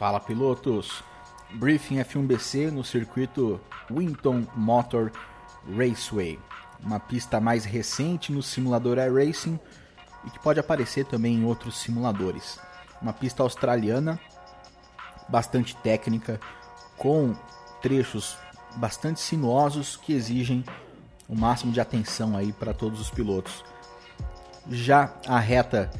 Fala pilotos! Briefing F1BC no circuito Winton Motor Raceway, uma pista mais recente no simulador iRacing e que pode aparecer também em outros simuladores. Uma pista australiana, bastante técnica, com trechos bastante sinuosos que exigem o máximo de atenção aí para todos os pilotos. Já a reta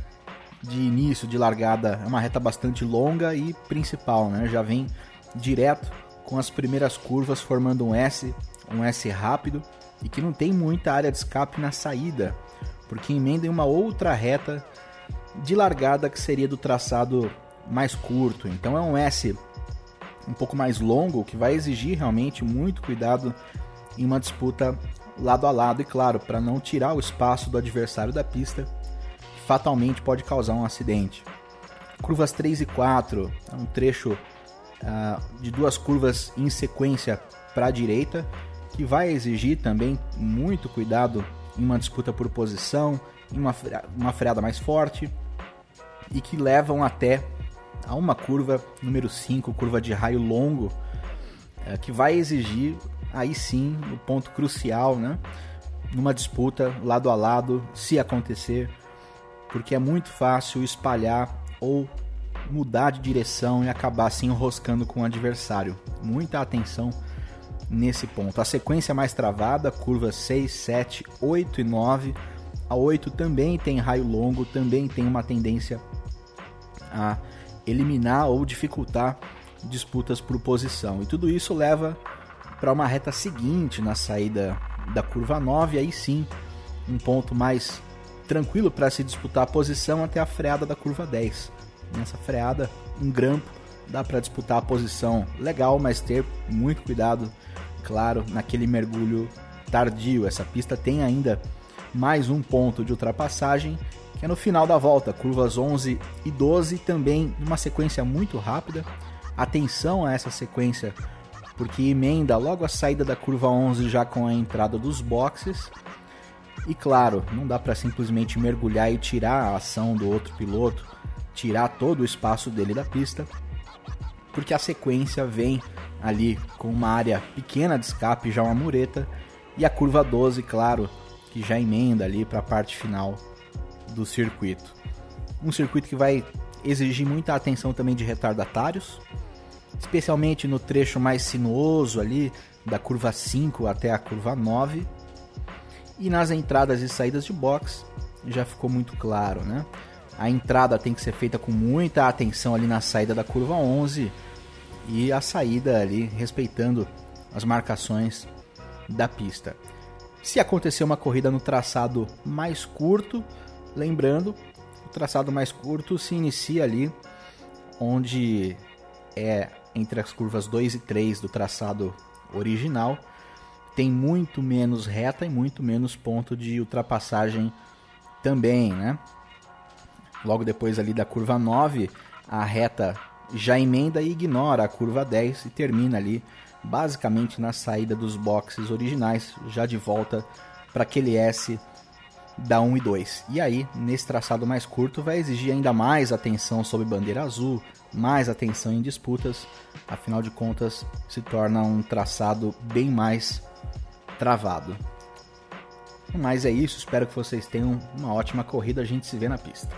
de início, de largada, é uma reta bastante longa e principal, né? Já vem direto com as primeiras curvas formando um S, um S rápido e que não tem muita área de escape na saída, porque emenda em uma outra reta de largada que seria do traçado mais curto. Então é um S um pouco mais longo que vai exigir realmente muito cuidado em uma disputa lado a lado e claro, para não tirar o espaço do adversário da pista fatalmente pode causar um acidente. Curvas 3 e 4, é um trecho uh, de duas curvas em sequência para a direita, que vai exigir também muito cuidado em uma disputa por posição, em uma, uma freada mais forte, e que levam até a uma curva número 5, curva de raio longo, uh, que vai exigir aí sim o ponto crucial, né? Numa disputa lado a lado, se acontecer, porque é muito fácil espalhar ou mudar de direção e acabar se enroscando com o adversário. Muita atenção nesse ponto. A sequência mais travada, curvas 6, 7, 8 e 9. A 8 também tem raio longo, também tem uma tendência a eliminar ou dificultar disputas por posição. E tudo isso leva para uma reta seguinte na saída da curva 9, aí sim, um ponto mais tranquilo para se disputar a posição até a freada da curva 10. Nessa freada, um grampo, dá para disputar a posição legal, mas ter muito cuidado, claro, naquele mergulho tardio. Essa pista tem ainda mais um ponto de ultrapassagem, que é no final da volta, curvas 11 e 12, também numa sequência muito rápida. Atenção a essa sequência, porque emenda logo a saída da curva 11 já com a entrada dos boxes e claro, não dá para simplesmente mergulhar e tirar a ação do outro piloto, tirar todo o espaço dele da pista, porque a sequência vem ali com uma área pequena de escape, já uma mureta, e a curva 12, claro, que já emenda ali para a parte final do circuito. Um circuito que vai exigir muita atenção também de retardatários, especialmente no trecho mais sinuoso ali, da curva 5 até a curva 9 e nas entradas e saídas de box já ficou muito claro, né? A entrada tem que ser feita com muita atenção ali na saída da curva 11 e a saída ali respeitando as marcações da pista. Se acontecer uma corrida no traçado mais curto, lembrando, o traçado mais curto se inicia ali onde é entre as curvas 2 e 3 do traçado original tem muito menos reta e muito menos ponto de ultrapassagem também, né? Logo depois ali da curva 9, a reta já emenda e ignora a curva 10 e termina ali basicamente na saída dos boxes originais, já de volta para aquele S da 1 e 2. E aí, nesse traçado mais curto, vai exigir ainda mais atenção sobre bandeira azul, mais atenção em disputas, afinal de contas, se torna um traçado bem mais travado. Mas é isso, espero que vocês tenham uma ótima corrida, a gente se vê na pista.